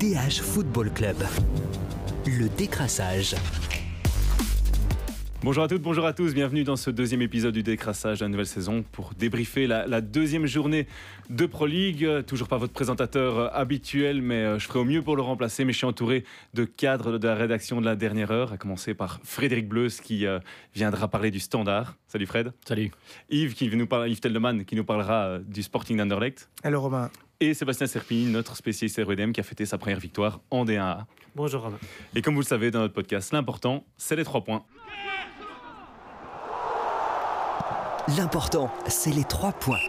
DH Football Club. Le décrassage. Bonjour à toutes, bonjour à tous, bienvenue dans ce deuxième épisode du décrassage de la nouvelle saison pour débriefer la, deuxième journée de Pro League. Toujours pas votre présentateur euh, habituel, mais euh, je ferai au mieux pour le remplacer. Mais je suis entouré de cadres de la rédaction de la dernière heure, à commencer par Frédéric Bleus qui euh, viendra parler du standard. Salut Fred. Salut. Yves, qui nous parle, Yves Telleman qui nous parlera du Sporting d'Anderlecht. Hello Romain. Et Sébastien Serpini, notre spécialiste REDM, qui a fêté sa première victoire en D1A. Bonjour Romain. Et comme vous le savez dans notre podcast, l'important, c'est les trois points. L'important, c'est les trois points.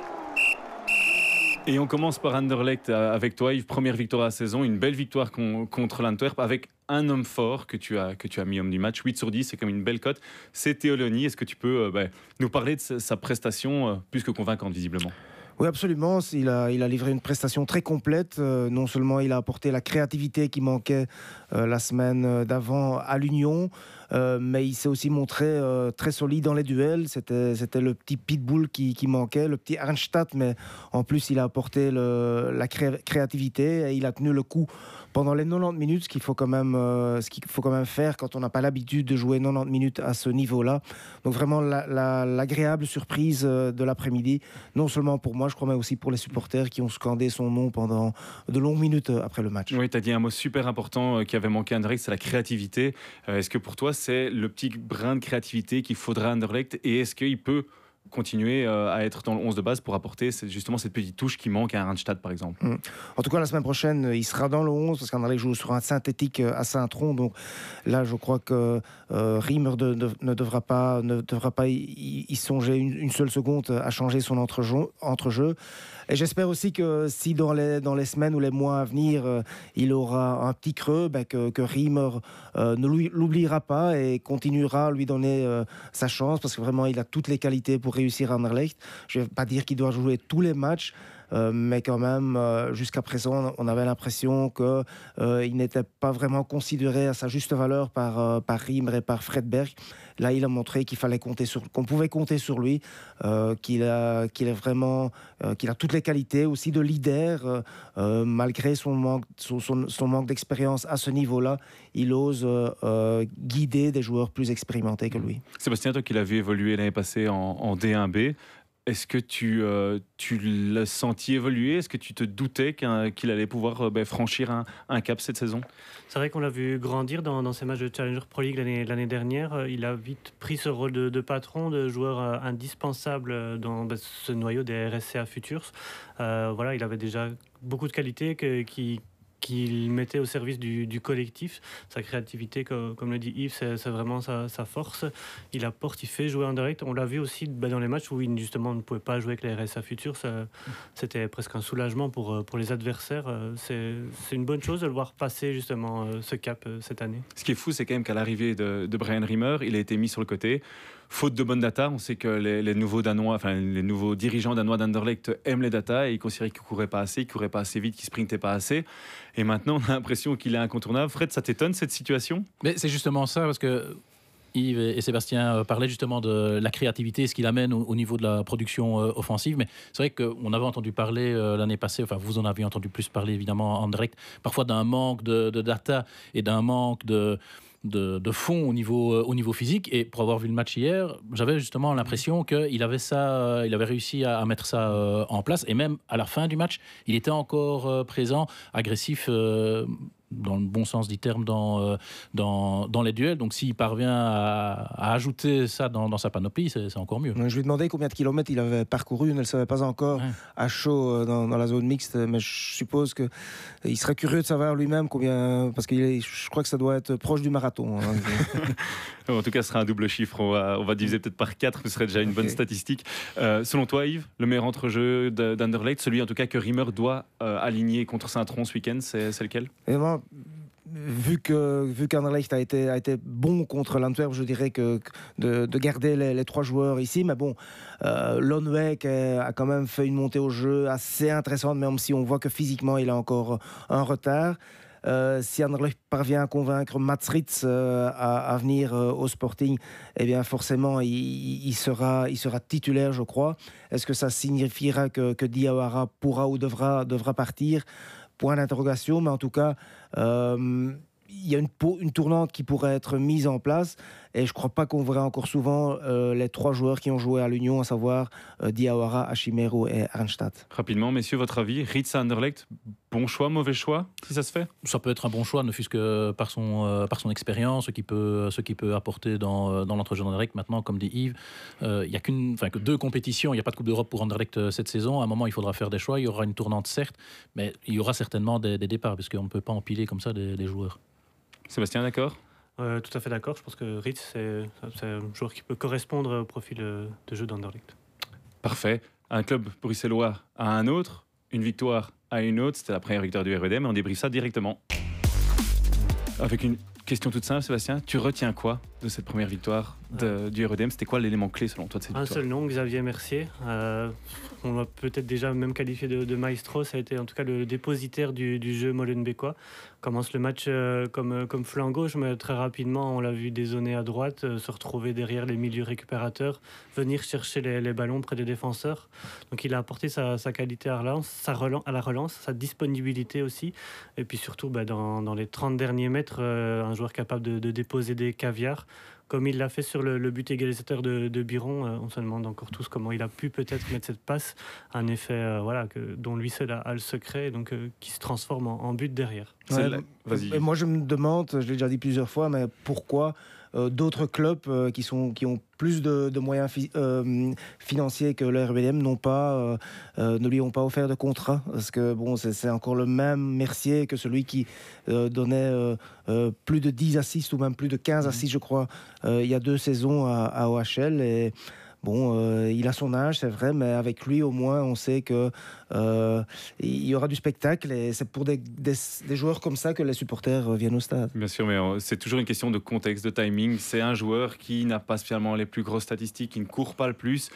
Et on commence par Anderlecht euh, avec toi, Yves. Première victoire à la saison, une belle victoire contre l'Antwerp avec un homme fort que tu as, que tu as mis homme du match. 8 sur 10, c'est comme une belle cote. C'est Théoloni. Est-ce que tu peux euh, bah, nous parler de sa, prestation euh, plus que convaincante, visiblement? Oui, absolument. Il a, livré une prestation très complète. non seulement il a apporté la créativité qui manquait la semaine d'avant à l'Union, euh, mais il s'est aussi montré euh, très solide dans les duels. C'était, le petit pitbull qui, manquait, le petit Arnstadt, mais en plus il a apporté la créativité et il a tenu le coup pendant les 90 minutes, ce qu'il faut quand même, euh, ce qu'il faut quand même faire quand on n'a pas l'habitude de jouer 90 minutes à ce niveau-là. Donc vraiment l'agréable surprise de l'après-midi, non seulement pour moi, je crois, mais aussi pour les supporters qui ont scandé son nom pendant de longues minutes après le match. Oui, tu as dit un mot super important qui avait manqué André, c'est la créativité. Est-ce que pour toi, c'est le petit brin de créativité qu'il faudra à et est-ce qu'il peut continuer euh, à être dans le 11 de base pour apporter justement cette petite touche qui manque à Randstad par exemple. Mm. En tout cas la semaine prochaine il sera dans le 11 parce qu'Anderlecht joue sur un synthétique euh, à Saint-Tron donc là je crois que euh, Riemer ne devra pas, ne devra pas y, songer une, seule seconde à changer son entre-jeu. Entre et j'espère aussi que si dans les, dans les semaines ou les mois à venir il aura un petit creux, ben, que, que Riemer ne l'oubliera pas et continuera à lui donner sa chance parce que vraiment il a toutes les qualités pour réussir à Anderlecht. Je ne vais pas dire qu'il doit jouer tous les matchs, mais quand même, euh, jusqu'à présent, on avait l'impression qu'il euh, n'était pas vraiment considéré à sa juste valeur par, par Riemer et par Fredberg. Là, il a montré qu'il fallait compter sur, qu'on pouvait compter sur lui, qu'il a, vraiment, qu'il a toutes les qualités aussi de leader, malgré son manque, son, manque d'expérience à ce niveau-là, il ose guider des joueurs plus expérimentés que lui. Sébastien, toi qui l'avais évolué l'année passée en D1B, est-ce que tu, euh, tu l'as senti évoluer? Est-ce que tu te doutais qu'il allait pouvoir euh, ben, franchir un, cap cette saison? C'est vrai qu'on l'a vu grandir dans, dans, ses matchs de Challenger Pro League l'année dernière. Euh, il a vite pris ce rôle de, patron, de joueur indispensable dans ben, ce noyau des RSCA Futures. voilà, il avait déjà beaucoup de qualités qui, qu'il mettait au service du, collectif. Sa créativité, comme, le dit Yves, c'est vraiment sa, force. Il apporte, il fait jouer en direct. On l'a vu aussi bah, dans les matchs où il justement ne pouvait pas jouer avec les RSA Futurs. C'était presque un soulagement pour, euh, pour les adversaires. Euh, c'est une bonne chose de le voir passer justement euh, ce cap cette année. Ce qui est fou, c'est quand même qu'à l'arrivée de, de Brian Rimmer, il a été mis sur le côté faute de bonnes data. On sait que les, nouveaux danois, enfin les nouveaux dirigeants danois d'Anderlecht aiment les data et ils considéraient qu'ils couraient pas assez, qu'ils couraient pas assez vite, qu'ils sprintaient pas assez. Et maintenant, on a l'impression qu'il est incontournable. Fred, ça t'étonne cette situation? Mais c'est justement ça parce que Yves et Sébastien euh, parlaient justement de la créativité, ce qu'il amène au, niveau de la production euh, offensive. Mais c'est vrai qu'on avait entendu parler euh, l'année passée, enfin vous en avez entendu plus parler évidemment en direct, parfois d'un manque de, de, data et d'un manque de, de, fond au niveau, euh, au niveau physique. Et pour avoir vu le match hier, j'avais justement l'impression qu'il avait, euh, il avait réussi à, mettre ça euh, en place. Et même à la fin du match, il était encore présent, agressif dans le bon sens du terme, dans, euh, dans, dans les duels. Donc s'il parvient à, ajouter ça dans, dans sa panoplie, c'est encore mieux. Je lui ai demandé combien de kilomètres il avait parcouru. Il ne le savait pas encore à chaud euh, dans, dans, la zone mixte, mais je suppose qu'il serait curieux de savoir lui-même combien, parce que je crois que ça doit être proche du marathon. Hein. en tout cas, ce sera un double chiffre. On va, on va diviser peut-être par 4, ce serait déjà une bonne statistique. Euh, selon toi, Yves, le meilleur entre-jeu d'Underlecht, celui en tout cas que Rimmer doit aligner contre Saint-Tron ce week-end, c'est lequel? Et vu que vu qu'Anderlecht a été a été bon contre l'Antwerp, je dirais que, de, garder les, trois joueurs ici. Mais bon, euh, Lonweg a quand même fait une montée au jeu assez intéressante, même si on voit que physiquement il a encore un retard. Euh, si Anderlecht parvient à convaincre Mats Ritz euh, à, venir euh, au Sporting, eh bien forcément il, sera, il sera titulaire, je crois. Est-ce que ça signifiera que, que Diawara pourra ou devra, devra partir? Point d'interrogation, mais en tout cas, euh, il y a une, une, tournante qui pourrait être mise en place. Et je ne crois pas qu'on verra encore souvent euh, les trois joueurs qui ont joué à l'Union, à savoir euh, Diawara, Hashimero et Arnstadt. Rapidement, messieurs, votre avis Ritz Anderlecht, bon choix, mauvais choix, si ça se fait? Ça peut être un bon choix, ne fût-ce que par son, euh, par son expérience, ce qu'il peut, ce qui peut apporter dans, dans l'entrejeu d'Anderlecht. Maintenant, comme dit Yves, il n'y a qu'une, que deux compétitions, il n'y a pas de Coupe d'Europe pour Anderlecht cette saison. À un moment, il faudra faire des choix. Il y aura une tournante, certes, mais il y aura certainement des, des départs, parce qu'on ne peut pas empiler comme ça des, des joueurs. Sébastien, d'accord? Euh, Tout à fait d'accord. Je pense que Ritz, c'est un joueur qui peut correspondre au profil de jeu d'Anderlecht. Parfait. Un club bruxellois à un autre, une victoire à une autre. C'était la première victoire du RED, mais on débriefe ça directement. Avec une question toute simple, Sébastien. Tu retiens quoi de cette première victoire de, du REDM C'était quoi l'élément clé selon toi de cette Un victoire? seul nom, Xavier Mercier. Euh, on l'a peut-être déjà même qualifié de, de, maestro. Ça a été en tout cas le dépositaire du, du jeu molenbeekois. Commence le match euh, comme, comme flanc gauche, mais très rapidement, on l'a vu dézoner à droite, euh, se retrouver derrière les milieux récupérateurs, venir chercher les, les, ballons près des défenseurs. Donc il a apporté sa, sa qualité à, relance, sa relance, à la relance, sa disponibilité aussi. Et puis surtout, bah, dans, dans, les 30 derniers mètres, euh, un joueur capable de, de déposer des caviars comme il l'a fait sur le, le, but égalisateur de, de Biron. Euh, on se demande encore tous comment il a pu peut-être mettre cette passe, un effet euh, voilà, que, dont lui seul a, a le secret, donc euh, qui se transforme en, en but derrière. Ouais, la... moi je me demande, je l'ai déjà dit plusieurs fois, mais pourquoi euh, d'autres clubs euh, qui, sont, qui ont plus de, de moyens fi euh, financiers que le RBDM n'ont pas, ne lui ont pas offert de contrat. Parce que bon, c'est encore le même Mercier que celui qui donnait plus de 10 assists ou même plus de 15 assists, je crois, il y a deux saisons à, à OHL. Et Bon, euh, il a son âge, c'est vrai, mais avec lui, au moins, on sait que euh, il y aura du spectacle et c'est pour des, joueurs comme ça que les supporters viennent au stade. Bien sûr, mais c'est toujours une question de contexte, de timing. C'est un joueur qui n'a pas spécialement les plus grosses statistiques, qui ne court pas le plus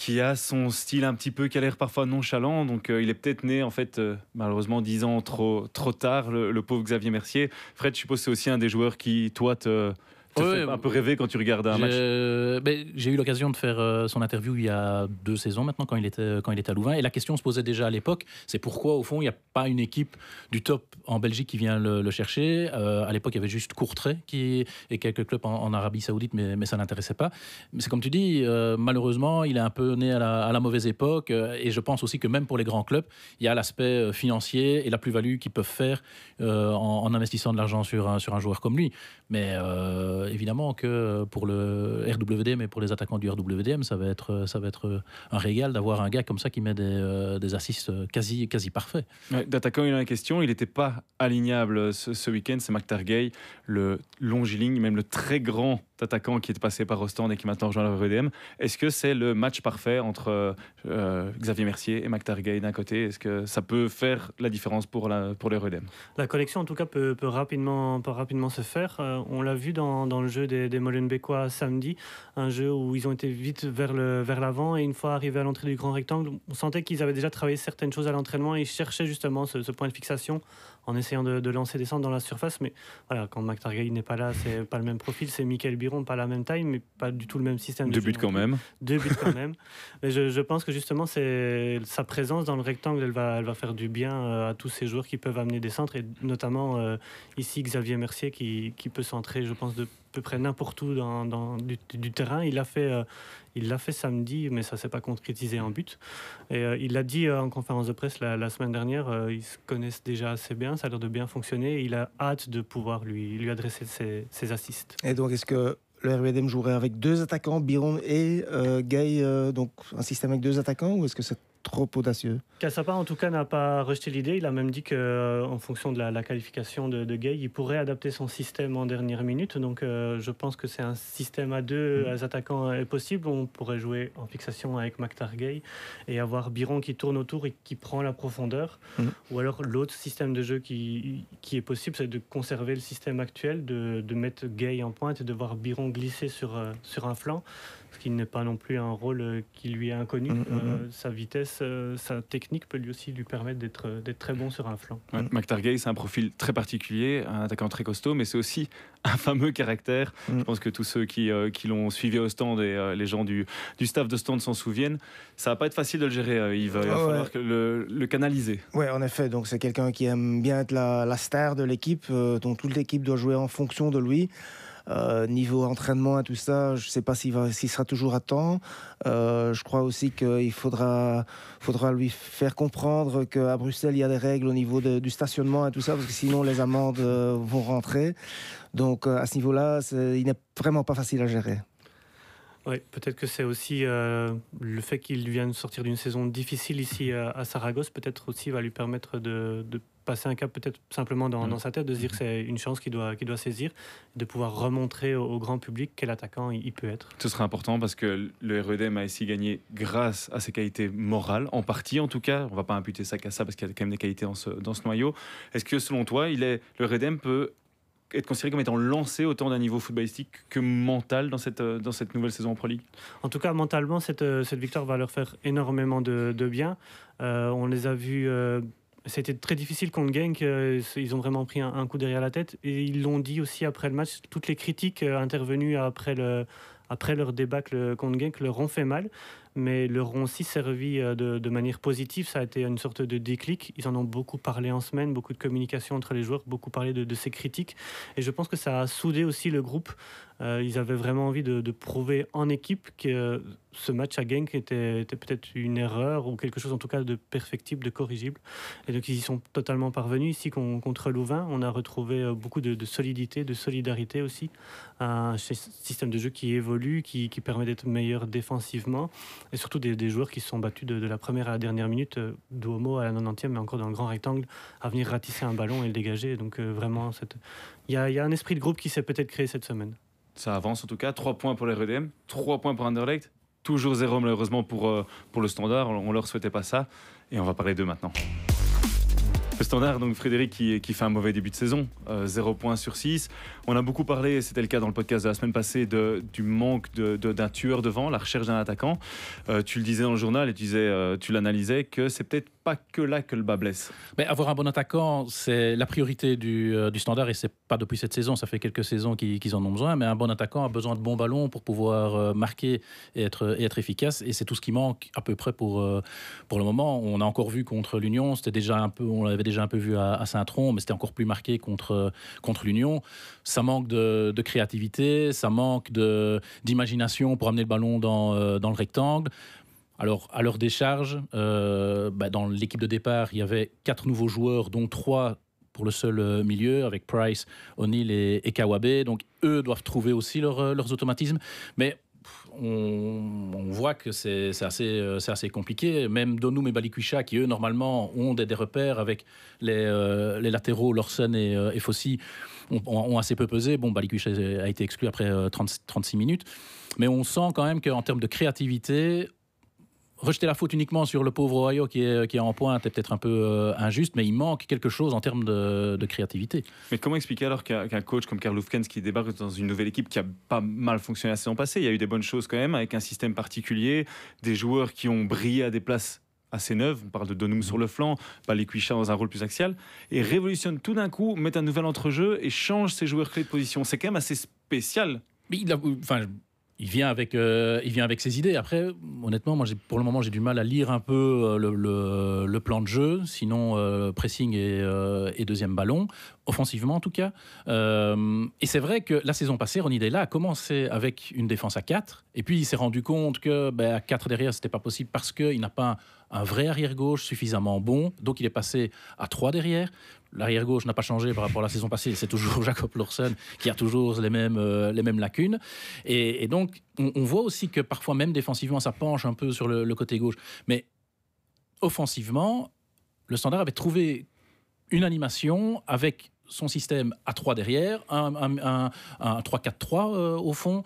qui a son style un petit peu qui a l'air parfois nonchalant. Donc euh, il est peut-être né en fait euh, malheureusement dix ans trop trop tard le, pauvre Xavier Mercier. Fred, je suppose c'est aussi un des joueurs qui toi te te Ouais, fait un peu rêver quand tu regardes un match. J'ai ben, j'ai eu l'occasion de faire euh, son interview il y a deux saisons maintenant quand il était, quand il était à Louvain. Et la question se posait déjà à l'époque c'est pourquoi au fond il n'y a pas une équipe du top en Belgique qui vient le, le chercher? Euh, à l'époque il y avait juste Courtrai qui, et quelques clubs en, en Arabie Saoudite mais, mais ça n'intéressait pas. Mais c'est comme tu dis euh, malheureusement il est un peu né à la, à la mauvaise époque euh, et je pense aussi que même pour les grands clubs il y a l'aspect euh, financier et la plus-value qu'ils peuvent faire euh, en, en, investissant de l'argent sur un, sur un joueur comme lui. Mais euh, évidemment que pour le RWDM et pour les attaquants du RWDM, ça va être, ça va être un régal d'avoir un gars comme ça qui met des, euh, des assists quasi, quasi parfaits. D'attaquant, il a la question. Il n'était pas alignable ce, week-end. C'est McTargay, le longiligne, même le très grand attaquant qui est passé par Ostende et qui maintenant rejoint le RWDM. Est-ce que c'est le match parfait entre euh, Xavier Mercier et McTargay d'un côté? Est-ce que ça peut faire la différence pour, la, pour La connexion, en tout cas, peut, rapidement, peut rapidement se faire. Euh, on l'a vu dans, dans le jeu des, des Molenbeekois samedi, un jeu où ils ont été vite vers l'avant vers et une fois arrivés à l'entrée du grand rectangle, on sentait qu'ils avaient déjà travaillé certaines choses à l'entraînement et ils cherchaient justement ce, point de fixation en essayant de, de lancer des centres dans la surface. Mais voilà, quand McTargay n'est pas là, c'est pas le même profil, c'est Michael Biron, pas la même taille, mais pas du tout le même système. Deux buts quand même. Deux buts quand même. mais je, je, pense que justement, c'est sa présence dans le rectangle, elle va, elle va faire du bien euh, à tous ces joueurs qui peuvent amener des centres et notamment euh, ici Xavier Mercier qui, qui peut centrer, je pense, de peu près n'importe où dans, dans du, du, terrain. Il l'a fait, euh, il l'a fait samedi, mais ça s'est pas concrétisé en but. Et euh, il l'a dit euh, en conférence de presse la, semaine dernière. Euh, ils se connaissent déjà assez bien, ça a l'air de bien fonctionner. Il a hâte de pouvoir lui, lui adresser ses, ses assists. Et donc, est-ce que le RBDM jouerait avec deux attaquants, Biron et Gay, donc un système avec deux attaquants, ou est-ce que c'est trop audacieux Kassapa, en tout cas, n'a pas rejeté l'idée. Il a même dit qu'en euh, fonction de la, la qualification de, de, Gay, il pourrait adapter son système en dernière minute. Donc, euh, je pense que c'est un système à deux mmh. attaquants est possible. On pourrait jouer en fixation avec Maktar Gay et avoir Biron qui tourne autour et qui prend la profondeur. Mmh. Ou alors, l'autre système de jeu qui, qui est possible, c'est de conserver le système actuel, de, de mettre Gay en pointe et de voir Biron glisser sur, euh, sur un flanc. Ce qui n'est pas non plus un rôle qui lui est inconnu. Mm, mm, mm. sa vitesse, sa technique peut lui aussi lui permettre d'être très bon sur un flanc. Ouais, McTargay, c'est un profil très particulier, un attaquant très costaud, mais c'est aussi un fameux caractère. Je pense que tous ceux qui, qui l'ont suivi au stand et les gens du, du staff de stand s'en souviennent. Ça va pas être facile de le gérer, il va, falloir que le, le, canaliser. Oui, en effet. Donc c'est quelqu'un qui aime bien être la, la star de l'équipe, dont toute l'équipe doit jouer en fonction de lui. Euh, niveau entraînement et tout ça, je ne sais pas s'il, sera toujours à temps. Euh, je crois aussi qu'il faudra, faudra lui faire comprendre qu'à Bruxelles, il y a des règles au niveau du stationnement et tout ça, parce que sinon les amendes euh, vont rentrer. Donc à ce niveau-là, il n'est vraiment pas facile à gérer. Oui, peut-être que c'est aussi le fait qu'il vienne sortir d'une saison difficile ici à Saragosse, peut-être aussi va lui permettre de, de passer un cap peut-être simplement dans, dans, sa tête, de se dire que c'est une chance qu'il doit, qu'il doit saisir, de pouvoir remontrer au, grand public quel attaquant il, peut être. Ce sera important parce que le REDM a ici gagné grâce à ses qualités morales, en partie en tout cas. On ne va pas imputer ça qu'à ça parce qu'il y a quand même des qualités dans ce, dans ce noyau. Est-ce que selon toi, il est, le REDM peut être considéré comme étant lancé autant d'un niveau footballistique que mental dans cette, dans cette nouvelle saison en Pro League? En tout cas, mentalement, cette, cette victoire va leur faire énormément de, de bien. Euh, on les a vus euh, c'était très difficile contre Genk. Euh, ils ont vraiment pris un, coup derrière la tête. Et ils l'ont dit aussi après le match. Toutes les critiques euh, intervenues après, le, après leur débâcle contre Genk leur ont fait mal mais leur ont aussi servi euh, de, manière positive. Ça a été une sorte de déclic. Ils en ont beaucoup parlé en semaine, beaucoup de communication entre les joueurs, beaucoup parlé de, ces critiques. Et je pense que ça a soudé aussi le groupe. Euh, ils avaient vraiment envie de, prouver en équipe que ce match à Genk était, peut-être une erreur ou quelque chose en tout cas de perfectible, de corrigible. Et donc ils y sont totalement parvenus. Ici contre Louvain, on a retrouvé euh, beaucoup de, solidité, de solidarité aussi. Un système de jeu qui évolue, qui, permet d'être meilleur défensivement et surtout des, joueurs qui se sont battus de, la première à la dernière minute, euh, Duomo à la 90e, mais encore dans le grand rectangle, à venir ratisser un ballon et le dégager. Donc euh, vraiment, il y, a un esprit de groupe qui s'est peut-être créé cette semaine. Ça avance en tout cas, 3 points pour les REDM, 3 points pour Anderlecht, toujours zéro malheureusement pour, euh, pour le standard, on leur souhaitait pas ça, et on va parler d'eux maintenant. Le standard, donc Frédéric qui, qui, fait un mauvais début de saison, 0 points sur 6. On a beaucoup parlé, c'était le cas dans le podcast de la semaine passée, de, du manque d'un de, tueur devant, la recherche d'un attaquant. tu le disais dans le journal et tu, disais, tu l'analysais que c'est peut-être pas que là que le bas blesse. Mais avoir un bon attaquant, c'est la priorité du, euh, standard et c'est pas depuis cette saison, ça fait quelques saisons qu'ils en ont besoin, mais un bon attaquant a besoin de bons ballons pour pouvoir euh, marquer et être, et être efficace et c'est tout ce qui manque à peu près pour, euh, pour le moment. On a encore vu contre l'Union, c'était déjà un peu, on l'avait déjà un peu vu à, Saint-Tron, mais c'était encore plus marqué contre, contre l'Union. Ça manque de, de, créativité, ça manque d'imagination pour amener le ballon dans, dans le rectangle. Alors, à leur décharge, euh, bah, dans l'équipe de départ, il y avait quatre nouveaux joueurs, dont trois pour le seul euh, milieu, avec Price, O'Neill et, Kawabe. Donc, eux doivent trouver aussi euh, leurs automatismes. Mais on, voit que c'est assez, compliqué. Même Donum et Balikwisha, qui eux, normalement, ont des, repères avec les, latéraux, Lorsen et, et Fossi, ont, assez peu pesé. Bon, Balikwisha a été exclu après 36 minutes. Mais on sent quand même qu'en termes de créativité, rejeter la faute uniquement sur le pauvre Ohio qui est, qui est en pointe est peut-être un peu euh, injuste, mais il manque quelque chose en termes de, créativité. Mais comment expliquer alors qu'un coach comme Karl Lufkens qui débarque dans une nouvelle équipe qui a pas mal fonctionné la saison passée, il y a eu des bonnes choses quand même, avec un système particulier, des joueurs qui ont brillé à des places assez neuves, on parle de Donum sur le flanc, Balikwisha dans un rôle plus axial, et révolutionne tout d'un coup, met un nouvel entrejeu et change ses joueurs clés de position. C'est quand même assez spécial. Mais il a, enfin, il vient avec, euh, il vient avec ses idées. Après, honnêtement, moi, pour le moment, j'ai du mal à lire un peu euh, le, plan de jeu. Sinon, euh, pressing et, deuxième ballon, offensivement en tout cas. et c'est vrai que la saison passée, Ronny Della a commencé avec une défense à 4. Et puis, il s'est rendu compte que ben, à 4 derrière, c'était pas possible parce qu'il n'a pas un, un vrai arrière-gauche suffisamment bon. Donc, il est passé à 3 derrière. L'arrière gauche n'a pas changé par rapport à la saison passée. C'est toujours Jacob Lorsen qui a toujours les mêmes, euh, les mêmes lacunes. Et, donc, on, voit aussi que parfois, même défensivement, ça penche un peu sur le, côté gauche. Mais offensivement, le Standard avait trouvé une animation avec son système à 3 derrière, un, 3-4-3 euh, au fond,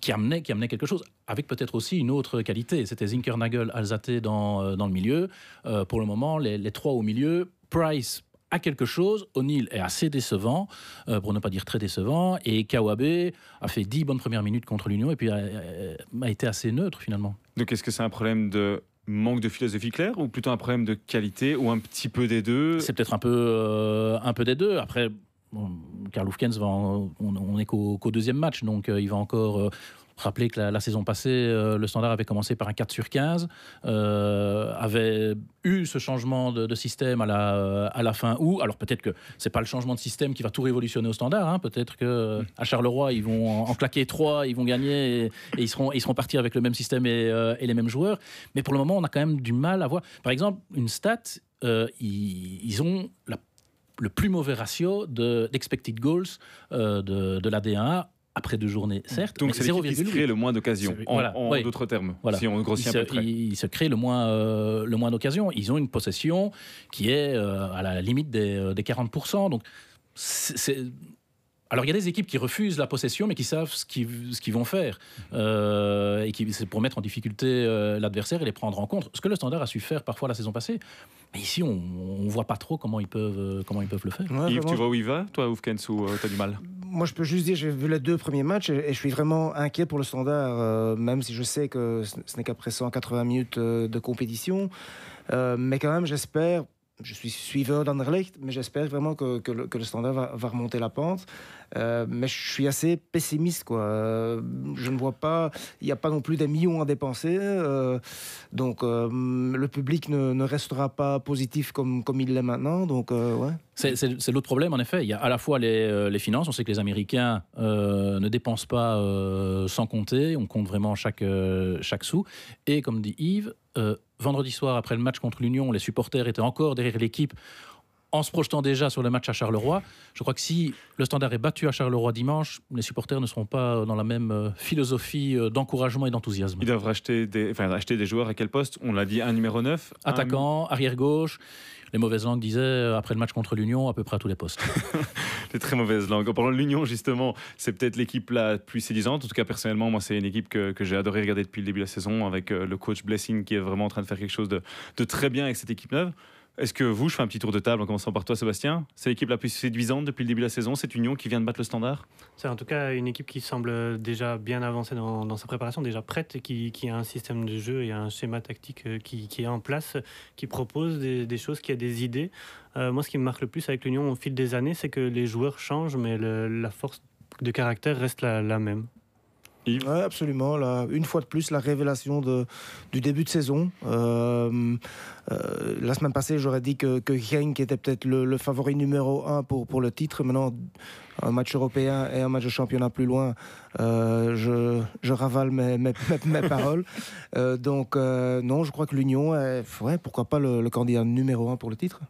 qui amenait, qui amenait quelque chose, avec peut-être aussi une autre qualité. C'était Zinkernagel, Alzate dans, euh, dans le milieu. pour le moment, les, les trois au milieu, Price à quelque chose. O'Neill est assez décevant, euh, pour ne pas dire très décevant, et Kawabe a fait 10 bonnes premières minutes contre l'Union et puis a, a été assez neutre finalement. Donc est-ce que c'est un problème de manque de philosophie claire ou plutôt un problème de qualité ou un petit peu des deux? C'est peut-être un peu, euh, un peu des deux. Après, bon, Karl Hufkens, va en- on, on est qu'au deuxième match, donc euh, il va encore. euh, Rappelez que la, la saison passée, euh, le standard avait commencé par un 4 sur 15, euh, avait eu ce changement de, de système à la, à la fin août. Alors peut-être que c'est pas le changement de système qui va tout révolutionner au standard. hein. Peut-être que euh, à Charleroi, ils vont en, en claquer trois, ils vont gagner et, et ils, seront, ils seront partis avec le même système et, euh, et les mêmes joueurs. Mais pour le moment, on a quand même du mal à voir. Par exemple, une stat, euh, ils, ils ont la le plus mauvais ratio de- d'expected goals euh, de, de la D1A après deux journées, certes. Donc c'est l'équipe qui se 0,8. crée le moins d'occasions, en, voilà, en oui. d'autres termes, Voilà. si on il grossit se, un peu près. il- il se crée le moins, euh, le moins d'occasions. Ils ont une possession qui est euh, à la limite des, euh, des 40%. Donc, c'est- c'est- Alors, il y a des équipes qui refusent la possession, mais qui savent ce qu'ils ce qu'ils vont faire. Euh, et qui, c'est pour mettre en difficulté euh, l'adversaire et les prendre en compte. Ce que le Standard a su faire parfois la saison passée. Mais ici, on ne voit pas trop comment ils peuvent, euh, comment ils peuvent le faire. Ouais, Yves, vraiment, tu vois où il va, toi, Oufkens, ou euh, t'as du mal? Moi, je peux juste dire, j'ai vu les deux premiers matchs et, je suis vraiment inquiet pour le standard, euh, même si je sais que ce, ce n'est qu'après 180 minutes euh, de compétition. Euh, mais quand même, j'espère, je suis suiveur d'Anderlecht, mais j'espère vraiment que, le, standard va, remonter la pente. Euh, mais je suis assez pessimiste, quoi. Euh, je ne vois pas, il n'y a pas non plus des millions à dépenser. euh, donc, le public ne, restera pas positif comme, il l'est maintenant. Donc, ouais. C'est l'autre problème, en effet. Il y a à la fois les, les finances. On sait que les Américains ne dépensent pas sans compter. On compte vraiment chaque, chaque sou. Et comme dit Yves, vendredi soir, après le match contre l'Union, les supporters étaient encore derrière l'équipe en se projetant déjà sur le match à Charleroi. Je crois que si le Standard est battu à Charleroi dimanche, les supporters ne seront pas dans la même euh, philosophie euh, d'encouragement et d'enthousiasme. Ils doivent acheter des, enfin, acheter des joueurs à quel poste? On l'a dit, un numéro 9 un- Attaquant, arrière-gauche. Les mauvaises langues disaient, euh, après le match contre l'Union, à peu près à tous les postes. Des très mauvaises langues. En parlant de l'Union, justement, c'est peut-être l'équipe la plus séduisante. En tout cas, personnellement, moi, c'est une équipe que, que j'ai adoré regarder depuis le début de la saison, avec le coach Blessing qui est vraiment en train de faire quelque chose de, de très bien avec cette équipe neuve. Est-ce que vous, je fais un petit tour de table en commençant par toi, Sébastien C'est l'équipe la plus séduisante depuis le début de la saison, cette Union qui vient de battre le standard C'est en tout cas une équipe qui semble déjà bien avancée dans, sa préparation, déjà prête, qui, a un système de jeu et un schéma tactique euh, qui, est en place, qui propose des, choses, qui a des idées. Euh, moi, ce qui me marque le plus avec l'Union au fil des années, c'est que les joueurs changent, mais la force de caractère reste la même. Yves Ouais, absolument. Là, une fois de plus, la révélation de, du début de saison. Euh, euh, la semaine passée, j'aurais dit que, que Genk était peut-être le, le favori numéro un pour, pour le titre. Maintenant, un match européen et un match de championnat plus loin, euh, je, je ravale mes, mes, mes- mes paroles. Donc, non, je crois que l'Union est, ouais, pourquoi pas le, le candidat numéro un pour le titre.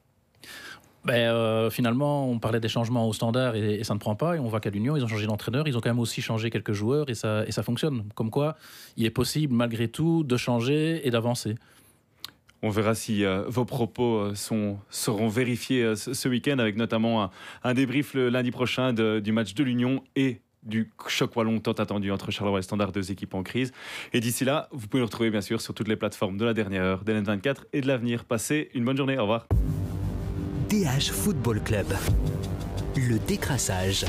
Ben, euh, finalement, on parlait des changements au standard et, ça ne prend pas. Et on voit qu'à l'Union, ils ont changé d'entraîneur. Ils ont quand même aussi changé quelques joueurs et ça, fonctionne. Comme quoi, il est possible, malgré tout, de changer et d'avancer. On verra si euh, vos propos euh, seront vérifiés ce, week-end, avec notamment un, débrief le lundi prochain du match de l'Union et du choc wallon tant attendu entre Charleroi et Standard, deux équipes en crise. Et d'ici là, vous pouvez le retrouver bien sûr sur toutes les plateformes de la dernière heure, d'LN24 et de l'avenir. Passez une bonne journée, au revoir. DH Football Club. Le décrassage.